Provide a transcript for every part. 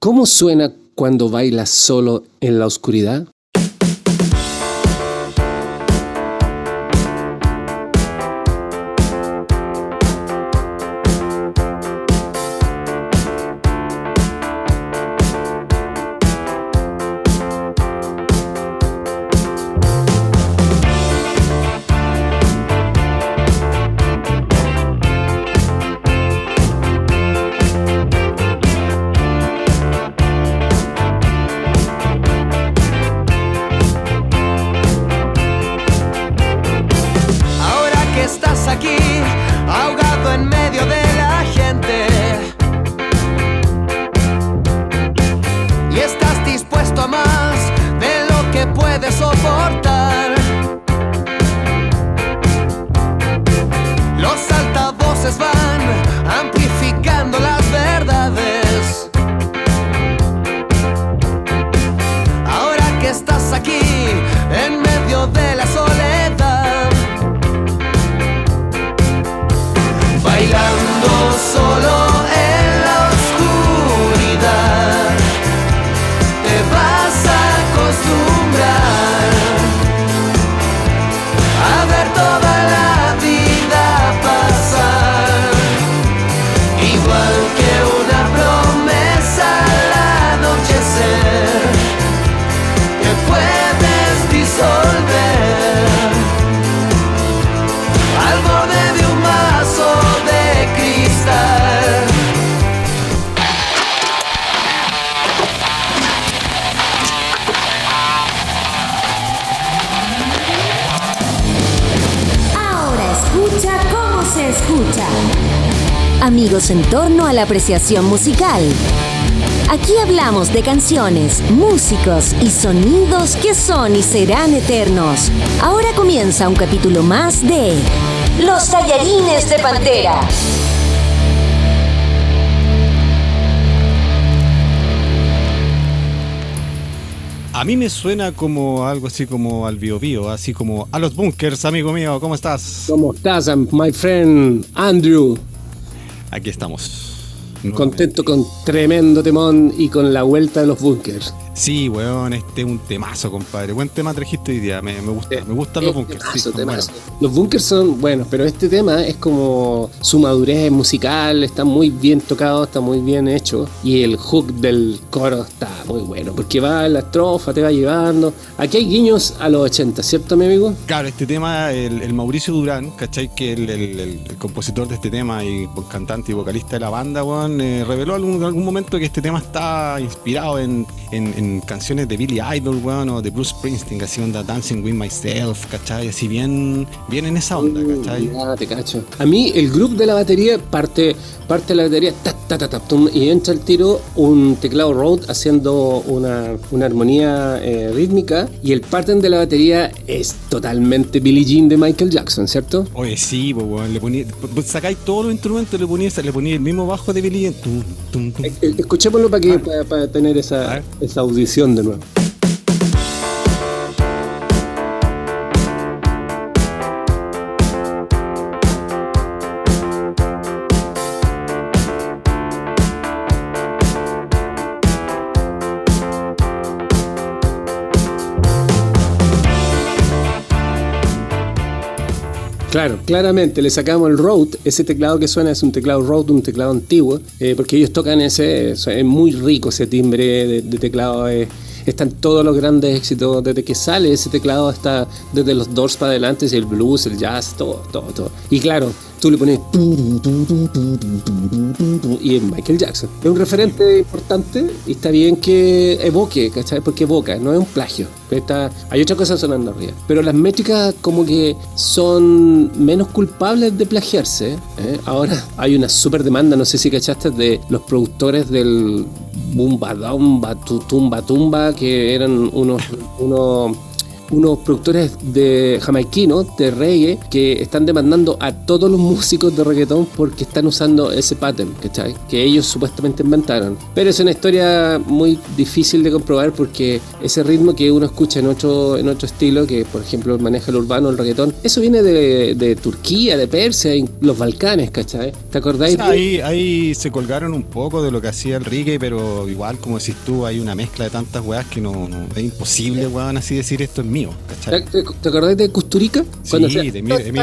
¿Cómo suena cuando bailas solo en la oscuridad? satisfied en torno a la apreciación musical. Aquí hablamos de canciones, músicos y sonidos que son y serán eternos. Ahora comienza un capítulo más de Los tallarines de Pantera. A mí me suena como algo así como al bio bio, así como a los bunkers, amigo mío, ¿cómo estás? ¿Cómo estás, my friend Andrew? Aquí estamos. Contento con tremendo temón y con la vuelta de los bunkers. Sí, weón, este es un temazo, compadre. Buen tema trajiste hoy día, me, gusta, me gustan los bunkers. Los bunkers son buenos, pero este tema es como su madurez musical, está muy bien tocado, está muy bien hecho. Y el hook del coro está muy bueno, porque va en la estrofa, te va llevando. Aquí hay guiños a los 80, ¿cierto, mi amigo? Claro, este tema, el, Mauricio Durán, ¿cachai? Que el, el, compositor de este tema y cantante y vocalista de la banda, weón, eh, reveló en algún, momento que este tema está inspirado en canciones de Billy Idol, weón, o de Bruce Springsteen, así onda Dancing With Myself, ¿cachai? Así bien, bien en esa onda, ¿cachai? Ah, te cacho. A mí el grupo de la batería parte, parte de la batería, ta, ta, ta, y entra el tiro un teclado Rode haciendo una, una armonía eh, rítmica, y el pattern de la batería es totalmente Billie Jean de Michael Jackson, ¿cierto? Oye, sí, weón, le ponía, sacáis todos los instrumentos, le ponía, le ponía el mismo bajo de Billie Jean. Eh, eh, escuchémoslo para, que, ah. para, tener esa, esa audición de nuevo. Claro, claramente le sacamos el Rode, ese teclado que suena es un teclado Rode, un teclado antiguo, eh, porque ellos tocan ese, es muy rico ese timbre de, teclado, están todos los grandes éxitos, desde que sale ese teclado hasta desde los Doors para adelante, el blues, el jazz, todo, todo, todo. Y claro, tú le pones y es Michael Jackson. Es un referente importante y está bien que evoque, ¿cachai? Porque evoca, no es un plagio. Está, hay otra cosa sonando arriba. Pero las métricas como que son menos culpables de plagiarse. ¿eh? Ahora hay una super demanda, no sé si cachaste, de los productores del Bumba Dumba, Tumba Tumba, que eran unos, unos unos productores de jamaiquinos, de reggae, que están demandando a todos los músicos de reggaetón porque están usando ese pattern, ¿cachai? Que ellos supuestamente inventaron. Pero es una historia muy difícil de comprobar porque ese ritmo que uno escucha en otro, en otro estilo, que por ejemplo maneja el urbano, el reggaetón, eso viene de, de Turquía, de Persia, los Balcanes, ¿cachai? ¿Te acordáis? ahí, ahí se colgaron un poco de lo que hacía el reggae, pero igual, como decís tú, hay una mezcla de tantas weas que no, es imposible, weón, así decir esto es mío, ¿cachai? ¿Te, te acordáis de Custurica? Sí, de mi, de mi,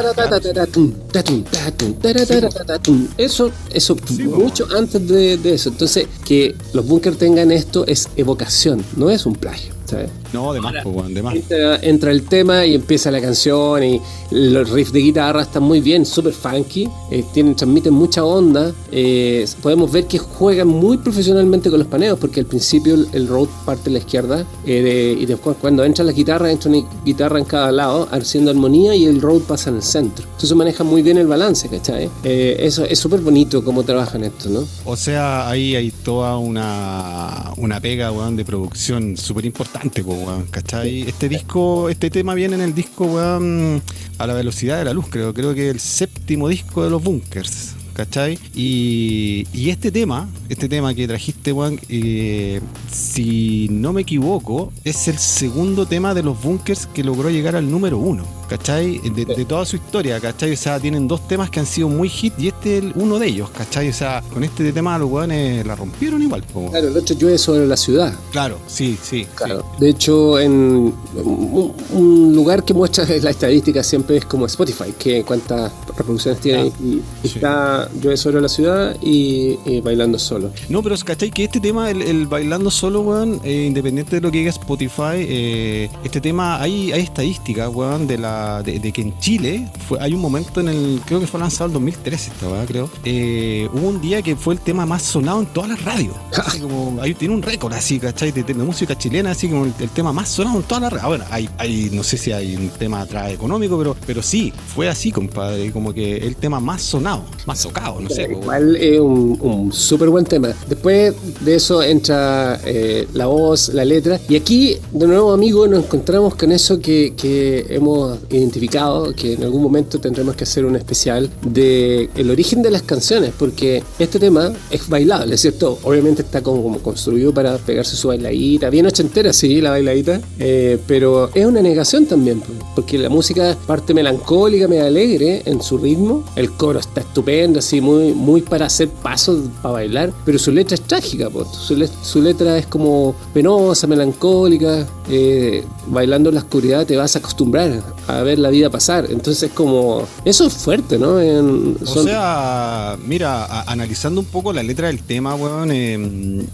Eso, eso mucho antes de, de eso. Entonces, que los bunkers tengan esto es evocación, no es un plagio. ¿sabes? No, de más, pues, de más. Entra, entra, el tema y empieza la canción y los riffs de guitarra están muy bien, súper funky, eh, tienen, transmiten mucha onda. Eh, podemos ver que juegan muy profesionalmente con los paneos porque al principio el, el road parte a la izquierda eh, de, y después cuando entra la guitarra, entra una guitarra en cada lado haciendo armonía y el road pasa en el centro. Entonces maneja muy bien el balance, ¿cachai? Eh, eso es súper bonito cómo trabajan esto, ¿no? O sea, ahí hay toda una, una pega, weón, de producción súper importante, weón, ¿cachai? Este disco, este tema viene en el disco, weón, a la velocidad de la luz, creo, creo que el séptimo disco de los Bunkers. ¿Cachai? Y, y, este tema, este tema que trajiste, Juan, eh, si no me equivoco, es el segundo tema de los bunkers que logró llegar al número uno, ¿cachai? De, de, toda su historia, ¿cachai? O sea, tienen dos temas que han sido muy hit y este es uno de ellos, ¿cachai? O sea, con este tema los weones la rompieron igual. Como... Claro, el otro llueve sobre la ciudad. Claro, sí, sí. Claro. Sí. De hecho, en un, un, lugar que muestra la estadística siempre es como Spotify, que cuántas reproducciones tiene ah, y, y sí. está Llueve sobre la ciudad y, y, Bailando Solo. No, pero ¿cachai? Que este tema, el, el Bailando Solo, weón, eh, independiente de lo que diga Spotify, eh, este tema, hay, hay estadísticas, weón, de, la, de, de, que en Chile fue, hay un momento en el, creo que fue lanzado en 2013 esta, weón, creo. Eh, hubo un día que fue el tema más sonado en todas las radios. así como, ahí tiene un récord así, ¿cachai? De, de, de, música chilena, así como el, el, tema más sonado en todas las radios. Bueno, hay, hay, no sé si hay un tema atrás económico, pero, pero sí, fue así, compadre, como que el tema más sonado, más tocado, no sé. Igual es un, un súper buen tema. Después de eso entra eh, la voz, la letra. Y aquí, de nuevo, amigos, nos encontramos con eso que, que, hemos identificado, que en algún momento tendremos que hacer un especial de el origen de las canciones, porque este tema es bailable, ¿cierto? Obviamente está como, como construido para pegarse su bailadita, bien ochentera, sí, la bailadita, eh, pero es una negación también, porque la música parte melancólica, me alegre en su ritmo, el coro está estupendo, así muy, muy para hacer pasos para bailar, pero su letra es trágica, pues. su, le su, letra es como penosa, melancólica, eh, bailando en la oscuridad te vas a acostumbrar a ver la vida pasar, entonces como, eso es fuerte, ¿no? En, son... O sea, mira, analizando un poco la letra del tema, weón, eh,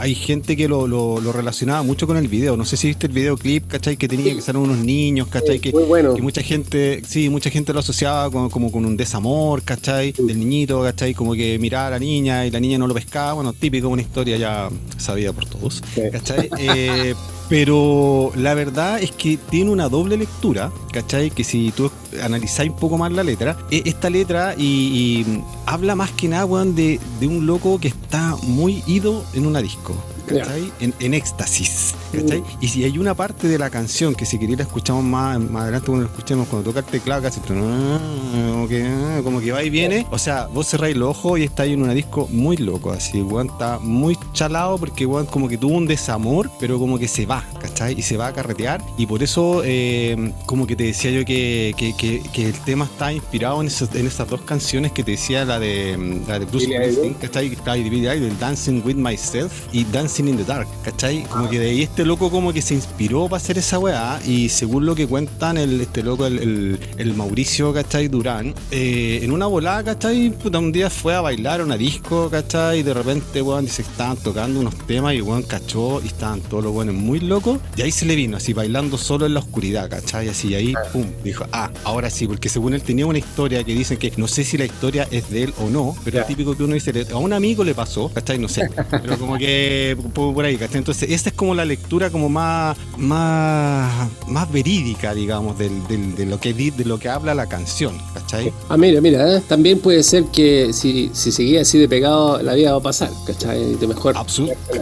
hay gente que lo, lo, lo, relacionaba mucho con el video. No sé si viste el videoclip, ¿cachai? Que tenía que ser unos niños, ¿cachai? Que, Muy bueno. que mucha gente, sí, mucha gente lo asociaba con, como con un desamor, ¿cachai? Sí. Del niñito, ¿cachai? Como que miraba a la niña y la niña no lo pescaba. Bueno, típico, una historia ya sabida por todos. ¿cachai? Eh, pero la verdad es que tiene una doble lectura, ¿cachai? Que si tú analizáis un poco más la letra, esta letra y, y habla más que nada, weón, de, de un loco que está muy ido en una disco. ¿cachai? Yeah. En, en, éxtasis, ¿cachai? Y si hay una parte de la canción que si quería la escuchamos más, más adelante cuando la escuchemos, cuando toca el teclado casi, como que, como que va y viene, o sea, vos cerráis los ojos y estáis en una disco muy loco, así, weón, está muy chalado porque, weón, como que tuvo un desamor, pero como que se va, ¿cachai? Y se va a carretear y por eso, eh, como que te decía yo que, que, que, que, el tema está inspirado en, esos, en esas dos canciones que te decía, la de, la de Bruce Springsteen, ¿cachai? El Dancing With Myself y Dancing in the Dark, ¿cachai? Como que de ahí este loco como que se inspiró para hacer esa weá y según lo que cuentan el, este loco, el, el, el Mauricio, ¿cachai? Durán, eh, en una volada, ¿cachai? Puta, un día fue a bailar a una disco, ¿cachai? Y de repente, weón, dice estaban tocando unos temas y weón cachó y estaban todos los weones muy locos y ahí se le vino, así bailando solo en la oscuridad, ¿cachai? Así, y ahí, pum, dijo, ah, ahora sí, porque según él tenía una historia que dicen que no sé si la historia es de él o no, pero es típico que uno dice, a un amigo le pasó, ¿cachai? No sé, pero como que por ahí, ¿cachai? Entonces, esa es como la, lectura como más, más, más verídica, digamos, del, del- de, lo que, de lo que habla la canción, ¿cachai? Ah, mira, mira, ¿eh? también puede ser que si, si seguía así de pegado, la vida va a pasar, ¿cachai? De mejor.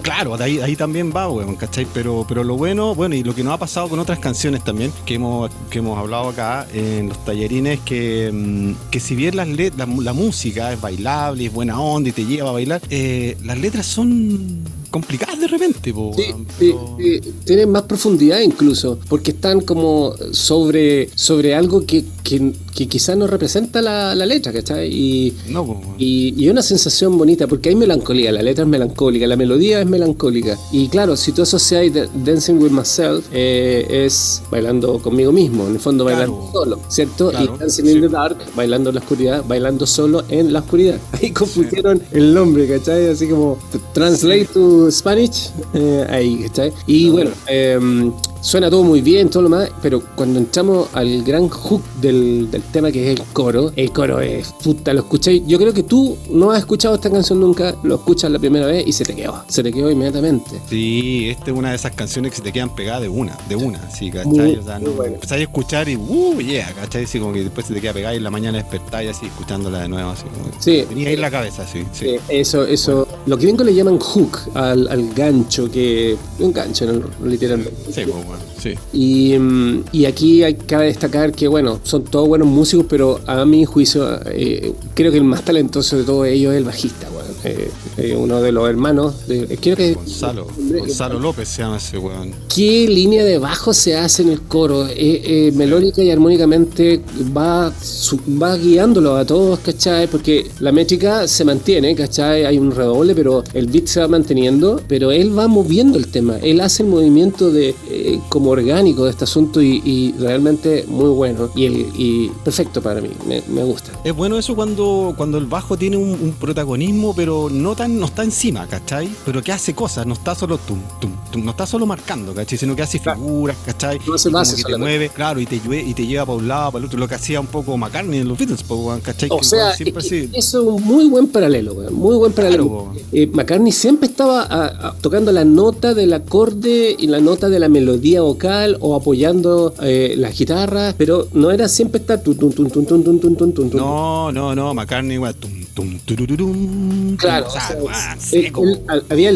Claro, de ahí, ahí también va, weón, ¿cachai? Pero, pero lo bueno, bueno, y lo que nos ha pasado con otras canciones también, que hemos, que hemos hablado acá en los tallerines, que, mm, que si bien las la, la música es bailable, es buena onda y te lleva a bailar, eh, las letras son complicadas de repente, po, Sí, tienen más profundidad incluso, porque están como sobre, sobre algo que, que, que quizás no representa la, la letra, ¿cachai? Y, No, weón. y, y una sensación bonita, porque hay melancolía, la letra es melancólica, la melodía es melancólica. Y claro, si tú asocias Dancing with Myself, eh, es bailando conmigo mismo, en el fondo Claro. bailando solo, ¿cierto? Claro, y Dancing sí. in the Dark, bailando en la oscuridad, bailando solo en la oscuridad. Ahí confundieron el nombre, ¿cachai? Así como translate to Spanish, eh, ahí, ¿cachai? Y bueno, em, suena todo muy bien, todo lo más, pero cuando entramos al gran hook del, del tema que es el coro, el coro es puta, lo escuché. Yo creo que tú no has escuchado esta canción nunca, lo escuchas la primera vez y se te quedó, se te quedó inmediatamente. Sí, esta es una de esas canciones que se te quedan pegadas de una, de una, sí, ¿cachai? Muy- o sea, muy no, buena. empezáis a escuchar y, uh, yeah, ¿cachai? Así como que después se te queda pegada y en la mañana despertáis así, escuchándola de nuevo, así como que Sí. tenía ahí en la cabeza, sí, sí. Eh, Eso, eso, lo que gringos le llaman hook al, al gancho, que un gancho ¿no? literalmente. Sí, pues, sí. Y, mm, y aquí hay que destacar que, bueno, son todos buenos músicos, pero a mi juicio, eh, creo que el más talentoso de todos ellos es el bajista, bueno, eh, eh, uno de los hermanos. De, eh, creo que Gonzalo, Gonzalo López se llama ese weón. ¿Qué línea de bajo se hace en el coro? Eh, eh, melódica y armónicamente va, su- va guiándolo a todos, ¿cachai? Porque la métrica se mantiene, ¿cachai? Hay un redoble, pero el beat se va manteniendo, pero él va moviendo el tema. Él hace el movimiento de eh, como orgánico de este asunto y, y realmente muy bueno. Y, el, y perfecto para mí, me, me gusta. Es bueno eso cuando, cuando el bajo tiene un, un protagonismo, pero no tan, no está encima, ¿cachai? Pero que hace cosas, no está solo tum, tum, tum, no está solo marcando, ¿cachai? Sino que hace figuras, ¿cachai? No hace bases que te mueve, claro, y te, y te lleva para un lado, para el otro, lo que hacía un poco McCartney en los Beatles, ¿cachai? O Que, sea, siempre es así. eso es un muy buen paralelo, muy buen paralelo. Claro. Eh, McCartney siempre estaba a- a- tocando la nota del acorde y la nota de la melodía vocal o apoyando eh, las guitarras, pero no era siempre estar tun, tun, tun, tun, tun, tun, tun, tun, tun. No, no, no, McCartney, weón, tum, tum, turururum, Claro, o sea, él- al- había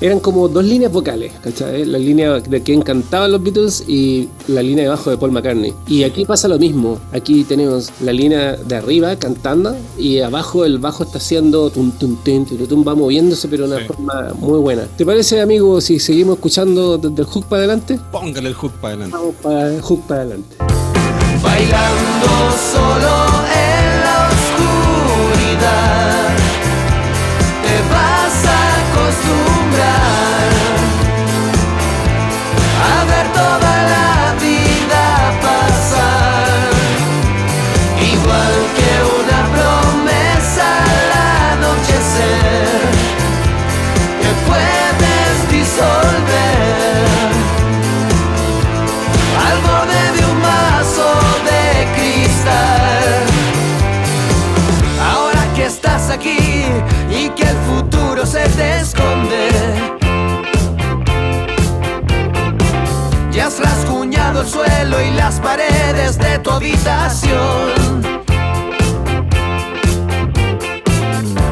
eran como dos líneas vocales, ¿cachai? La línea de quien cantaban los Beatles y la línea de abajo de Paul McCartney. Y aquí pasa lo mismo. Aquí tenemos la línea de arriba cantando y abajo el bajo está haciendo tum tum tum tum, tum, va moviéndose pero de una Sí. forma muy buena. ¿Te parece, amigo, si seguimos escuchando desde el hook para adelante? Póngale el hook para adelante. Vamos para el hook para adelante. bailando solo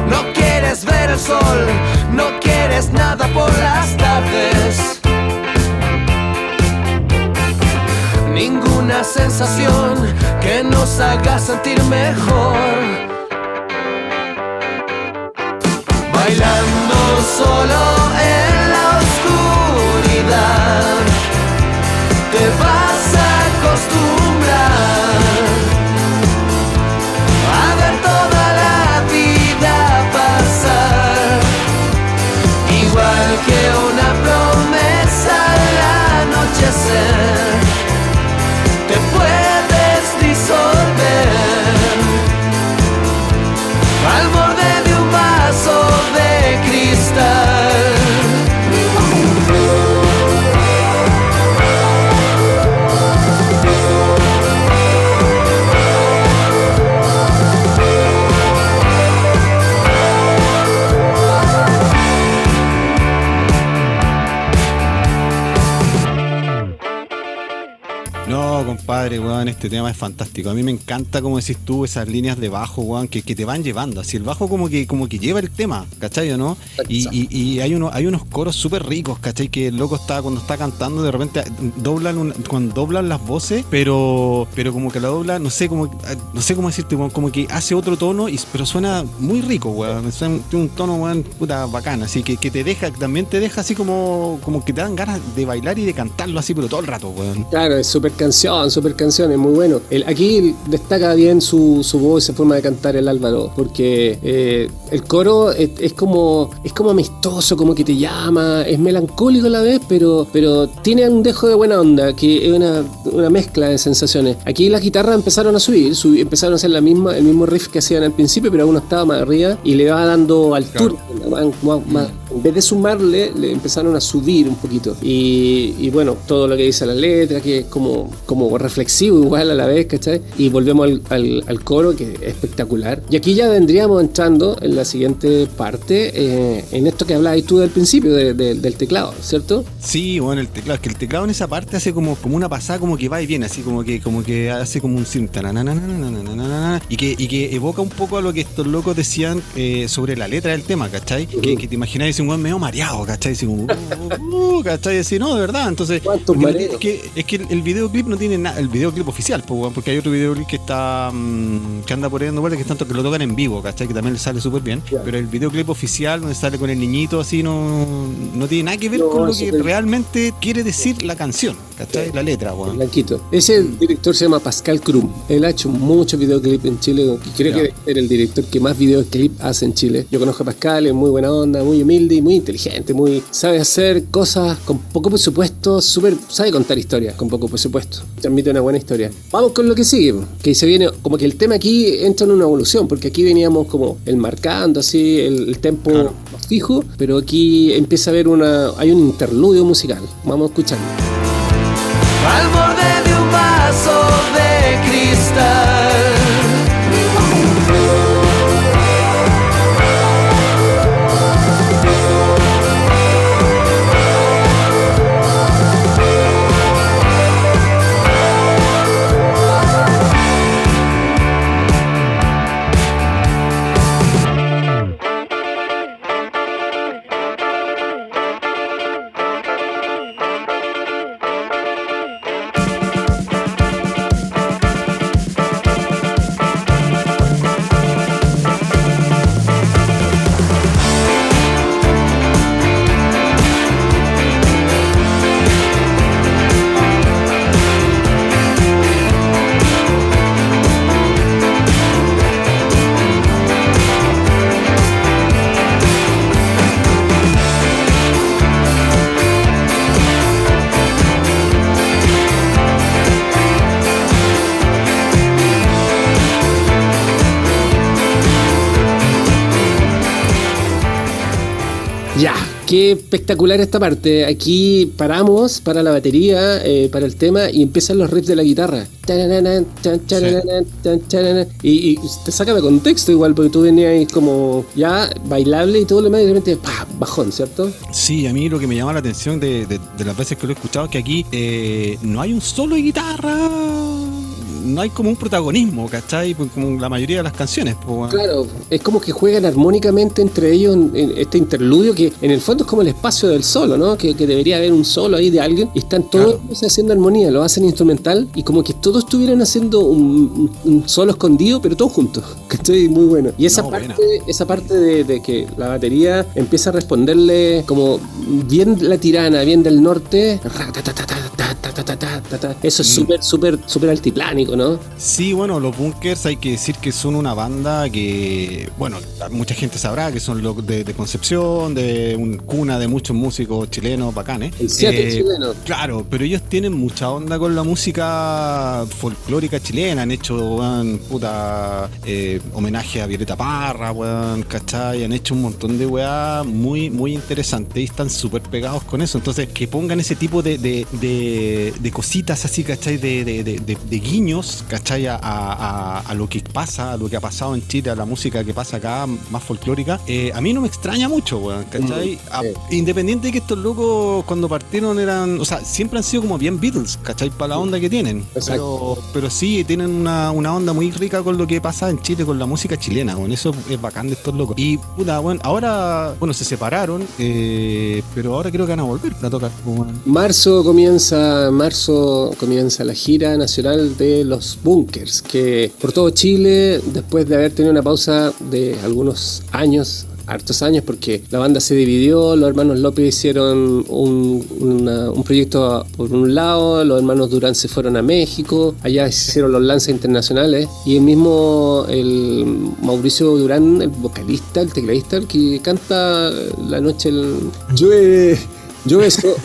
No quieres ver el sol, no quieres nada por las tardes. ninguna sensación que nos haga sentir mejor. Bailando solo compadre, weón, este tema es fantástico. A mí me encanta, como decís tú, esas líneas de bajo, weón, que, que te van llevando. Así el bajo como que, como que lleva el tema, ¿cachai o no? Y, y- y hay, uno, hay unos coros súper ricos, ¿cachai? Que el loco está, cuando está cantando, de repente doblan un- cuando doblan las voces, pero, pero como que la dobla, no sé cómo, no sé cómo decirte, weón, como que hace otro tono, y, pero suena muy rico, weón. Suena- un tono, weón, puta bacán. Así que, que te deja, también te deja así como, como que te dan ganas de bailar y de cantarlo así, pero todo el rato, weón. Claro, es súper canción, súper canción, es muy bueno. El, aquí destaca bien su, su voz y su forma de cantar el Álvaro, porque eh, el coro es, es como es como amistoso, como que te llama, es melancólico a la vez, pero, pero tiene un dejo de buena onda, que es una, una mezcla de sensaciones. Aquí las guitarras empezaron a subir, subi- empezaron a hacer la misma, el mismo riff que hacían al principio, pero uno estaba más arriba y le va dando altura. más- más- más- en vez de sumarle, le empezaron a subir un poquito. Y, y bueno, todo lo que dice la letra, que es como, como reflexivo igual a la vez, ¿cachai? Y volvemos al, al, al coro, que es espectacular. Y aquí ya vendríamos entrando en la siguiente parte, eh, en esto que hablabas tú del principio de, de, del teclado, ¿cierto? Sí, bueno, el teclado, es que el teclado en esa parte hace como, como una pasada, como que va y viene, así como que, como que hace como un sim, y que, y que evoca un poco a lo que estos locos decían eh, sobre la letra del tema, ¿cachai? Uh -huh. que, que, te imagináis un buen medio mareado, ¿cachai? Así como, uh, uh, ¿cachai? Así, no, de verdad, entonces, es que, es que el, videoclip no tiene nada, el videoclip oficial, pues, weón, porque hay otro videoclip que está, mm, que anda por ahí dando vueltas, que, es tanto que lo tocan en vivo, ¿cachai? Que también le sale súper bien, Claro. pero el videoclip oficial donde sale con el niñito así no, no tiene nada que ver No, con lo que te- realmente quiere decir la canción, ¿cachai? La letra, weón. Blanquito. Ese director se llama Pascal Krum. Él ha hecho muchos videoclips en Chile. y Creo que es el director que más videoclips hace en Chile. Yo conozco a Pascal, es muy buena onda, muy humilde y muy inteligente. Muy sabe hacer cosas con poco presupuesto, súper sabe contar historias con poco presupuesto. Transmite una buena historia. Vamos con lo que sigue, que se viene como que el tema aquí entra en una evolución, porque aquí veníamos como el marcando así el, el tempo Claro. fijo, pero aquí empieza a haber una hay un interludio musical. Vamos a escucharlo. al borde qué espectacular esta parte. Aquí paramos para la batería, eh, para el tema y empiezan los riffs de la guitarra. Y, y te saca de contexto igual, porque tú venías como ya bailable y todo lo demás y de repente ¡pah! bajón, ¿cierto? Sí, a mí lo que me llama la atención de, de- de las veces que lo he escuchado es que aquí eh, no hay un solo de guitarra, no hay como un protagonismo, ¿cachai? Pues Como la mayoría de las canciones. pues. Claro, es como que juegan armónicamente entre ellos en, en este interludio que en el fondo es como el espacio del solo, ¿no? Que, que debería haber un solo ahí de alguien y están todos Claro. haciendo armonía, lo hacen instrumental y como que todos estuvieran haciendo un, solo escondido, pero todos juntos, que estoy muy bueno. Y esa No, parte, buena. esa parte de, de que la batería empieza a responderle como bien la tirana, bien del norte, eso es Mm. súper, súper, súper altiplánico, ¿no? Sí, bueno, los Bunkers hay que decir que son una banda que, bueno, mucha gente sabrá que son los de, de Concepción, de un cuna de muchos músicos chilenos bacanes. El Eh, chileno. Claro, pero ellos tienen mucha onda con la música folclórica chilena. Han hecho, weón, puta, eh, homenaje a Violeta Parra, weón, ¿cachai? Han hecho un montón de weá muy, muy interesantes. Y están súper pegados con eso. Entonces, que pongan ese tipo de, de, de, de cositas así, ¿cachai? De, de, de, ¿cachai? A, a, a, lo que pasa, a lo que ha pasado en Chile, a la música que pasa acá, más folclórica. Eh, a mí no me extraña mucho, weón, ¿cachai? A- independiente de que estos locos cuando partieron eran, o sea, siempre han sido como bien Beatles, ¿cachai? Para la onda que tienen. Pero, pero sí, tienen una, una onda muy rica con lo que pasa en Chile, con la música chilena, con eso es bacán de estos locos. Y puta, bueno, ahora, bueno, se separaron, eh, pero ahora creo que van a volver a tocar. Marzo comienza, marzo comienza la gira nacional de los bunkers, que por todo Chile, después de haber tenido una pausa de algunos años, hartos años, porque la banda se dividió, los hermanos López hicieron un, proyecto por un lado, los hermanos Durán se fueron a México, allá hicieron los lances internacionales, y el mismo el Mauricio Durán, el vocalista, el tecladista, el que canta la noche, el, so-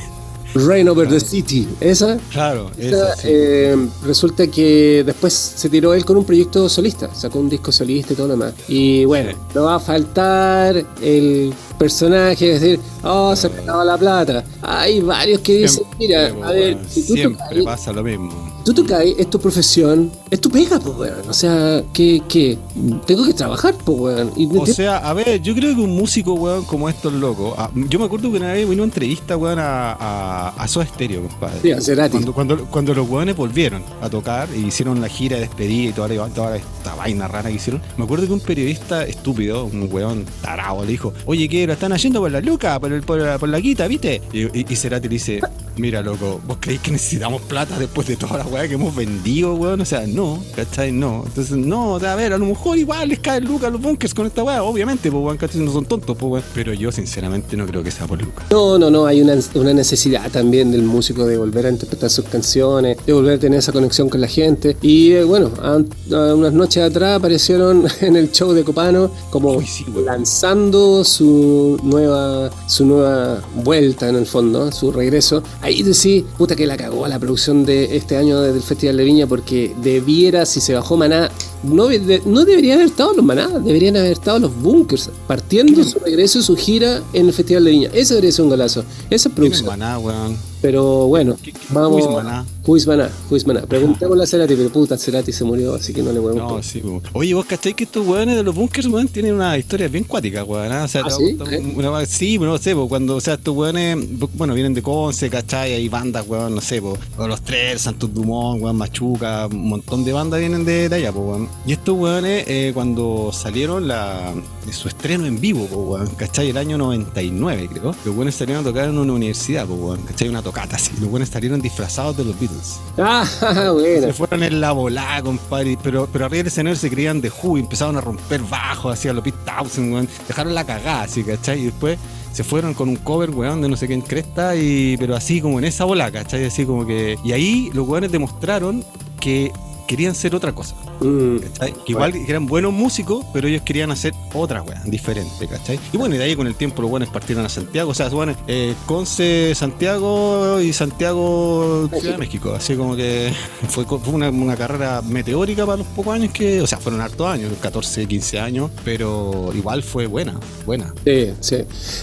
Rain Over the City. Esa, Claro, esa, sí. eh, resulta que después se tiró él con un proyecto solista, sacó un disco solista y todo lo demás. Y bueno, no va a faltar el personaje, es decir, oh, se me acaba la plata. Hay varios que dicen, mira, a ver, si tú siempre tocas, pasa lo mismo. Tú tocas, es tu profesión, es tu pega, pues, weón. O sea, que, que tengo que trabajar, pues, weón. Y O sea, a ver, yo creo que un músico, weón, como estos locos. ah, yo me acuerdo que una vez vino una entrevista, weón, a, a, a Soda Stereo, compadre. Sí, a Cerati. Cuando, cuando, cuando los weones volvieron a tocar y hicieron la gira de despedida y toda, la- toda esta vaina rara que hicieron, me acuerdo que un periodista estúpido, un weón tarado, le dijo: Oye, ¿qué? ¿Lo están haciendo por la luca? ¿Por, el- por, la, por la guita, viste? Y, y, y Cerati le dice: Mira, loco, ¿vos creéis que necesitamos plata después de toda la weá que hemos vendido, weón? O sea, no, ¿cachai? No. Entonces, no, a ver, a lo mejor igual les cae Luca a los bunkers con esta weá, obviamente, pues, weón, ¿cachai? No son tontos, pues, weón. Pero yo, sinceramente, no creo que sea por Luca. No, no, no, hay una, una necesidad también del músico de volver a interpretar sus canciones, de volver a tener esa conexión con la gente. Y eh, bueno, a- a unas noches atrás aparecieron en el show de Copano como Uy, sí, lanzando su nueva, su nueva vuelta en el fondo, su regreso. Ahí decís, puta que la cagó la producción de este año del Festival de Viña porque debiera, si se bajó Maná, no, de- no deberían haber estado los Maná, deberían haber estado los Bunkers, partiendo su regreso y su gira en el Festival de Viña. Eso debería ser un golazo. Esa es producción. maná, weón. Pero bueno, ¿Qué- qué- vamos. Is Maná? Is Maná? Is Maná? Preguntémosle a Cerati, pero puta, Cerati se murió, así que no le podemos No, sí. Oye, vos cacháis que estos weones de los bunkers, weón, tienen una historia bien cuática, weón. ¿ah? O sea, ¿Ah, sí? ¿Eh? una sí, pero no sé, po, cuando, o sea, estos weones, bueno, vienen de Conce, ¿cachai? Hay bandas, weón, no sé, po, los tres, Santos Dumont, weón, Machuca, un montón de bandas vienen de, de allá, po, weón. Y estos weones, eh, cuando salieron la, de su estreno en vivo, po, weón, ¿cachai? El año 99, creo. Los weones salieron a tocar en una universidad, po, weón, ¿cachai? Una tocata así. Los weones salieron disfrazados de los Beatles. Ah, bueno. Se fueron en la volada, compadre. Pero, pero arriba del escenario se creían de Who y empezaron a romper bajos, así a los Pete Townsend, weón. Dejaron la cagada, así, ¿cachai? Y después se fueron con un cover, weón, de no sé qué en cresta, y, pero así como en esa bola, ¿cachai? Así como que. Y ahí los weones demostraron que querían ser otra cosa. Mm. ¿cachai? Que igual que eran buenos músicos, pero ellos querían hacer otra weá, diferente, ¿cachai? Y bueno, y de ahí con el tiempo los buenos partieron a Santiago, o sea, bueno, eh, Conce, Santiago y Santiago, Ciudad de México, así como que fue, una, una carrera meteórica para los pocos años que, o sea, fueron hartos años, 14, 15 años, pero igual fue buena, buena. Sí, sí.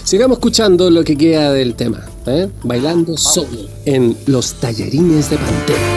Sigamos escuchando lo que queda del tema. ¿eh? Bailando solo en los tallarines de Pantera.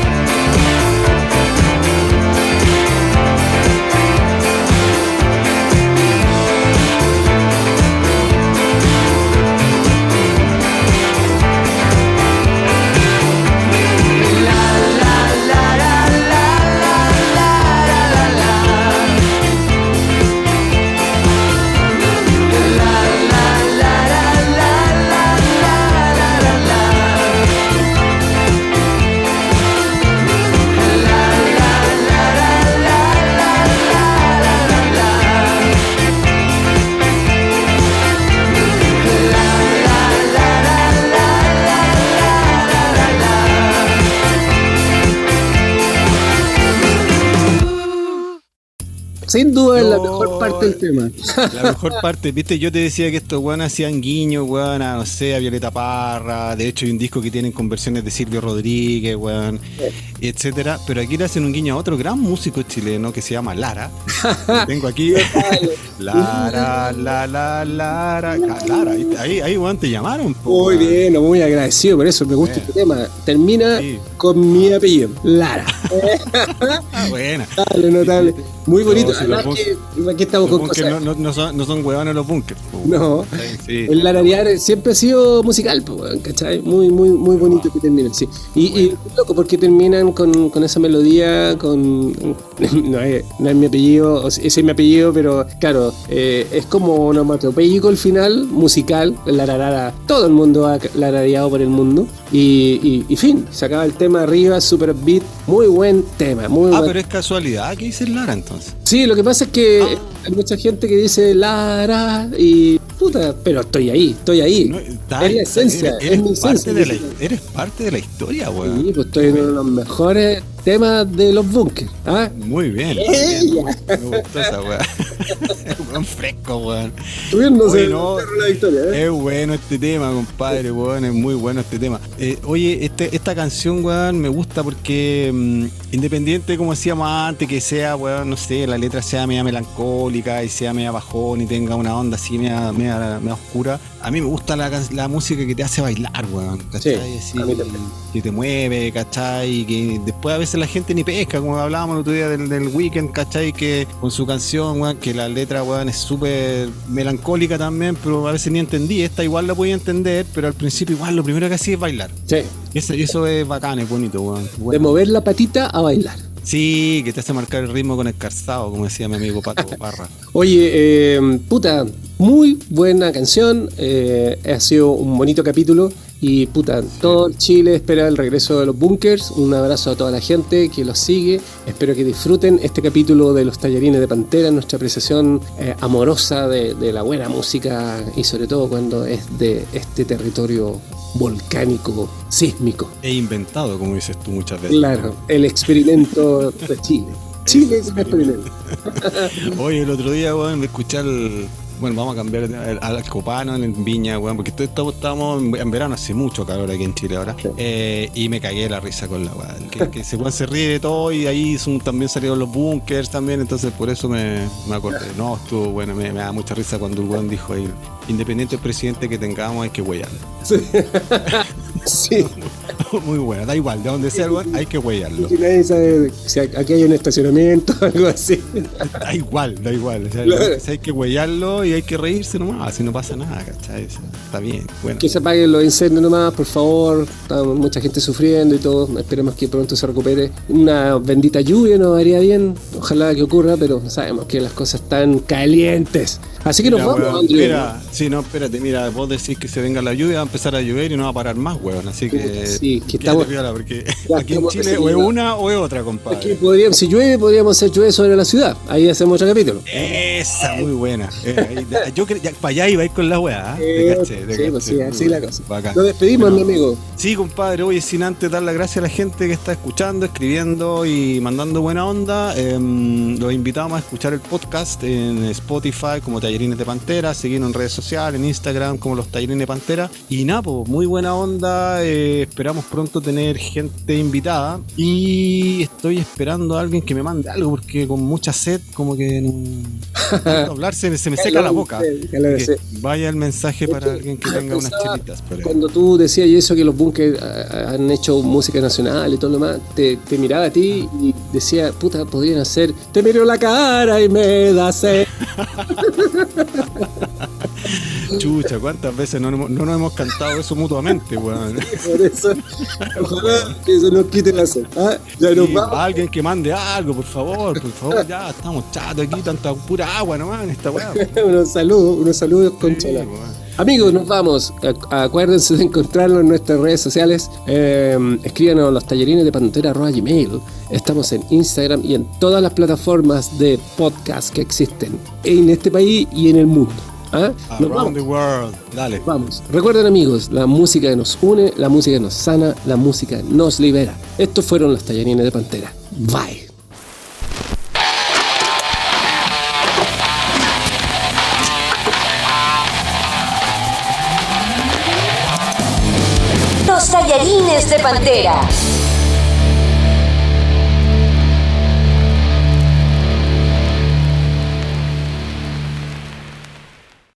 Sin duda es la mejor parte del tema. La mejor parte, viste, yo te decía que estos weón hacían guiño, weón, a, no sé, a Violeta Parra, de hecho hay un disco que tienen conversiones de Silvio Rodríguez, weón, etcétera, pero aquí le hacen un guiño a otro gran músico chileno que se llama Lara. Lo tengo aquí. Lara, la, la, Lara, Ah, Lara, ahí, ahí, weón, te llamaron. po, Muy weón. bien, muy agradecido por eso, me gusta este tema. Termina Sí. con mi apellido, Lara. Buena. Notable, notable. Muy bonito. No, si los Además bunk- que aquí estamos Los con bunkers cosas. no, no, no son, no son huevones los bunkers. po. No. Sí, El lararear siempre ha sido musical, po, weón, ¿cachai? Muy, muy, muy bonito que terminen, sí. Y, y loco, porque terminan con, con esa melodía, con. No es, no es mi apellido, ese es mi apellido, pero claro, eh, es como onomatopéyico el final, musical, el lararara. Todo el mundo ha larareado por el mundo. Y, y, y fin, se acaba el tema arriba, super beat, muy buen tema, muy Ah, buen pero es casualidad que dice Lara entonces. Sí, lo que pasa es que hay mucha gente que dice Lara y puta, pero estoy ahí, estoy ahí. No, es la esencia, eres, eres es mi parte esencia. de la, eres parte de la historia, weón. Sí, pues estoy en uno de los mejores temas de los bunkers. ¿ah? Muy bien. Me gustó esa weón. weón fresco, weón. Oye, no, la ¿eh? Es bueno este tema, compadre, weón. Es muy bueno este tema. Eh, oye, este, esta canción, weón, me gusta porque mm, independiente, como decíamos antes, que sea, weón, no sé, la letra sea media melancólica y sea media bajón y tenga una onda así media, media, media oscura, a mí me gusta la, la música que te hace bailar, weón. ¿Cachai? Sí, Así, a mí también. que te mueve, ¿cachai? Y que después a veces la gente ni pesca, como hablábamos el otro día del, del weekend, ¿cachai? Que con su canción, weón, que la letra, weón, es súper melancólica también, pero a veces ni entendí. Esta igual la podía entender, pero al principio igual lo primero que hacía es bailar. Sí, Y eso, y eso es bacán, es bonito, weón. de mover la patita a bailar. Sí, que te hace marcar el ritmo con el calzado, como decía mi amigo Pato Parra. Oye, eh, puta, muy buena canción. eh, ha sido un bonito capítulo. Y puta, todo el Chile espera el regreso de los bunkers. Un abrazo a toda la gente que los sigue. Espero que disfruten este capítulo de los tallarines de Pantera, nuestra apreciación eh, amorosa de, de la buena música y sobre todo cuando es de este territorio volcánico, sísmico. He inventado, como dices tú muchas veces. Claro, el experimento de Chile. Chile es un experimento. Oye, el otro día, weón, me escuché al. Bueno, vamos a cambiar al, Copano en Viña, weón, porque estamos, estamos en- verano, hace mucho calor aquí en Chile ahora. Sí. Eh, y me cagué la risa con la weón. Que, que se, weón, se ríe de todo y ahí son- también salieron los bunkers también, entonces por eso me, me acordé. No, estuvo bueno, me, me da mucha risa cuando el weón dijo ahí, independiente del presidente que tengamos, hay que huellarlo. Sí. Muy bueno, da igual, de donde sea hay que huellarlo. Y nadie sabe si aquí hay un estacionamiento o algo así. Da igual, da igual. O sea, Claro. hay que huellarlo y hay que reírse nomás, así no pasa nada, ¿cachai? Está bien, bueno. Que se apaguen los incendios nomás, por favor. Está mucha gente sufriendo y todo. Esperemos que pronto se recupere. Una bendita lluvia nos haría bien. Ojalá que ocurra, pero sabemos que las cosas están calientes. Así que nos Mira, vamos, weón, Andrew. Mira, sí, no, espérate, mira, vos decís que se venga la lluvia, va a empezar a llover y no va a parar más, weón. Así que. Sí, que estamos- porque aquí en Chile o es una o es otra, compadre. podríamos, si llueve, podríamos hacer llueve sobre la ciudad. Ahí hacemos otro capítulo. Esa, muy buena. Eh, ahí, yo ya, para allá iba a ir con la weá, ¿ah? Eh, caché, sí, caché. pues sí, así la cosa. Bacán. Nos despedimos, Bueno, mi amigo. Sí, compadre, oye, sin antes dar las gracias a la gente que está escuchando, escribiendo y mandando buena onda, em, los invitamos a escuchar el podcast en Spotify como Tallerines de Pantera, seguirnos en redes sociales, en Instagram como los Tallerines de Pantera. Y nada, pues, muy buena onda, eh, esperamos pronto tener gente invitada y estoy esperando a alguien que me mande algo porque con mucha sed como que no... hablar se, se me seca la boca. Que. Vaya el mensaje para alguien que tenga unas chelitas. Cuando tú decías eso que los bunkers ah, han hecho música nacional y todo lo demás, te, te miraba a ti y decía, puta, podrían hacer, te miro la cara y me da sed. Chucha, ¿cuántas veces no, no nos hemos cantado eso mutuamente, weón? Por eso, ojalá que eso nos quite la sed. ¿ah? Ya nos Sí, vamos. alguien que mande algo, por favor, por favor, ya estamos chatos aquí, tanta pura agua nomás en esta weá. unos saludos, unos saludos con Sí. Amigos, nos vamos. Ac- Acuérdense de encontrarnos en nuestras redes sociales. Eh, escríbanos a los tallerines de pantera gmail. Estamos en Instagram y en todas las plataformas de podcast que existen en este país y en el mundo. ¿Ah? Vamos. The world. Dale. Vamos. Recuerden amigos, la música que nos une, la música que nos sana, la música nos libera. Estos fueron los tallarines de Pantera. Bye. Los tallarines de Pantera.